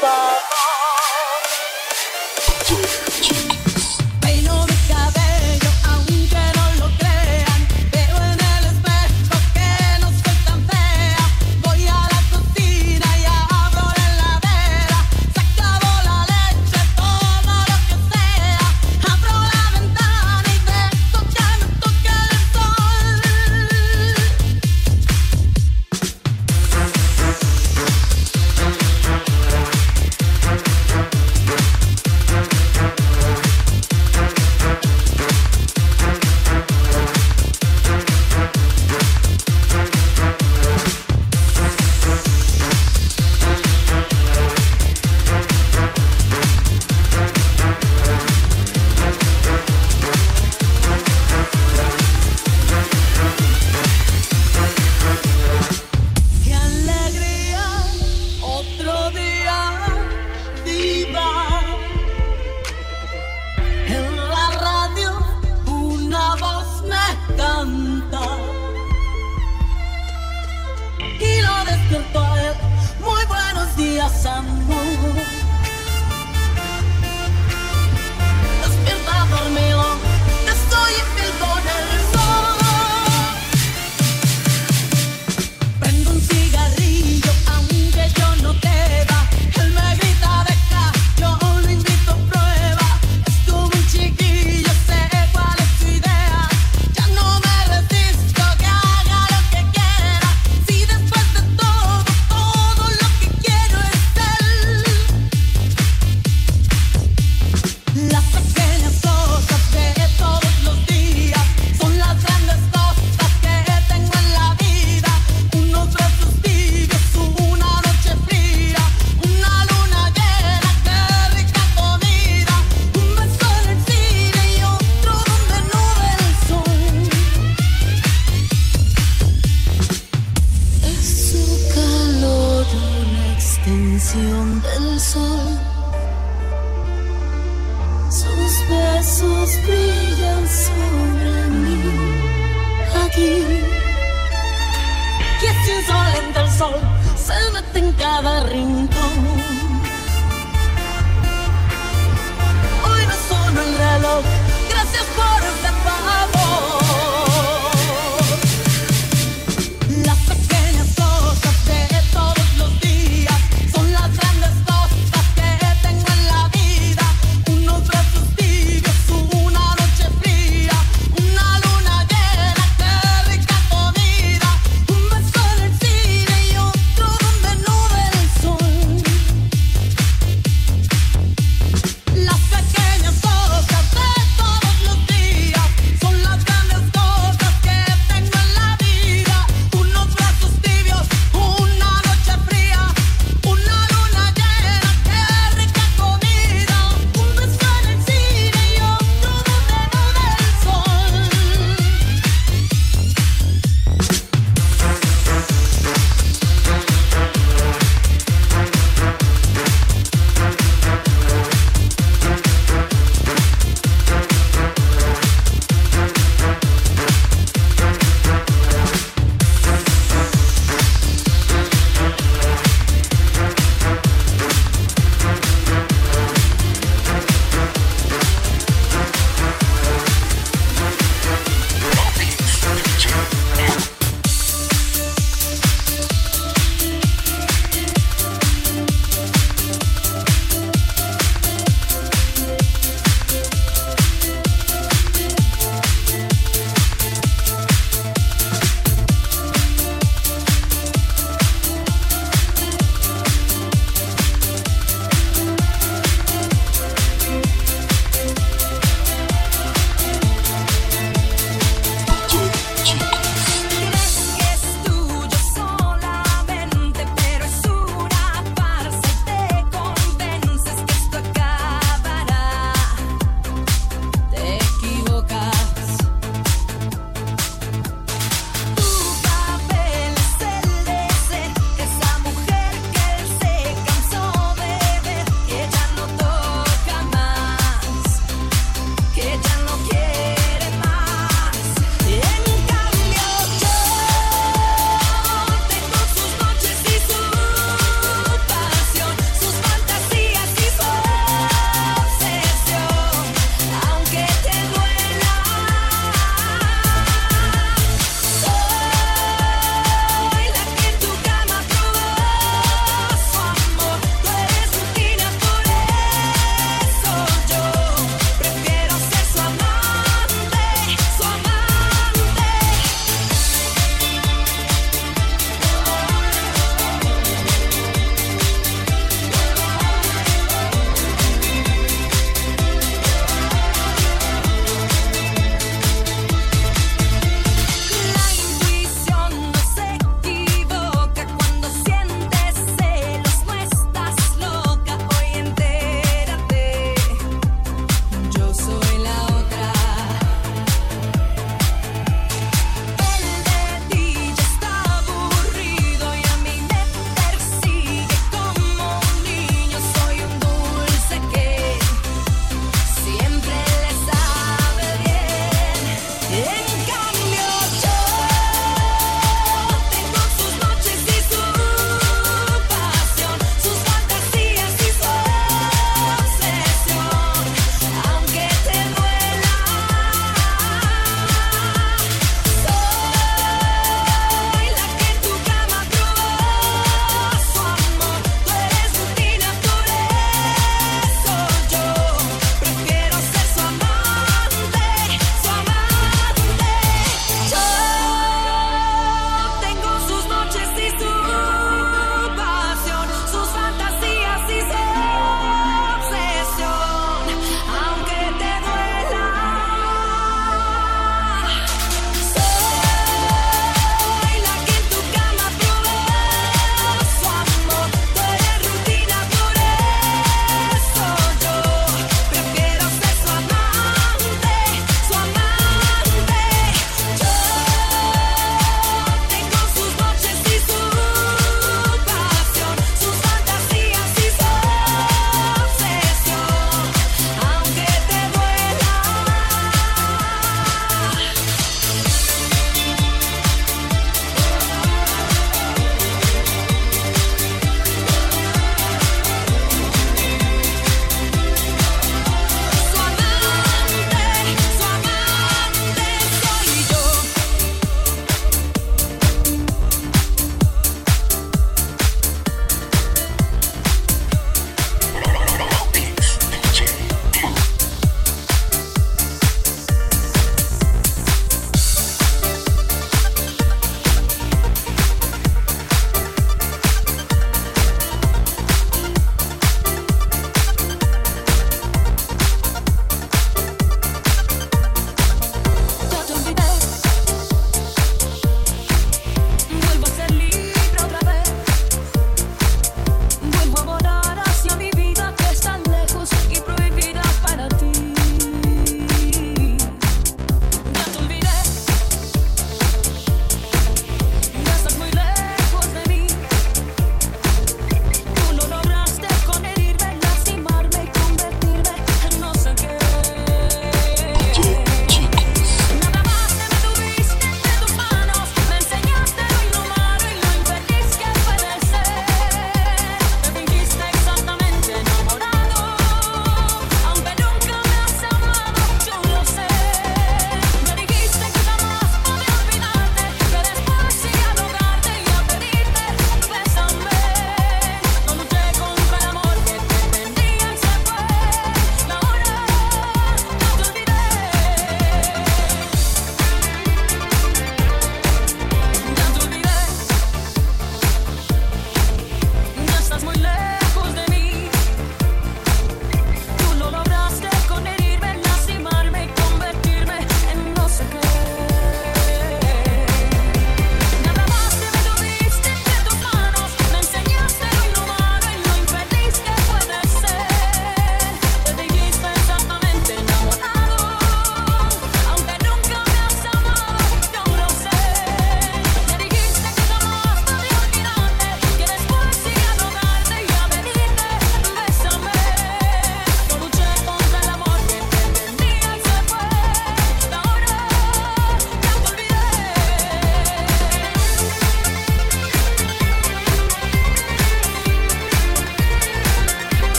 Bye. Muy buenos días, amor.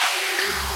Yeah.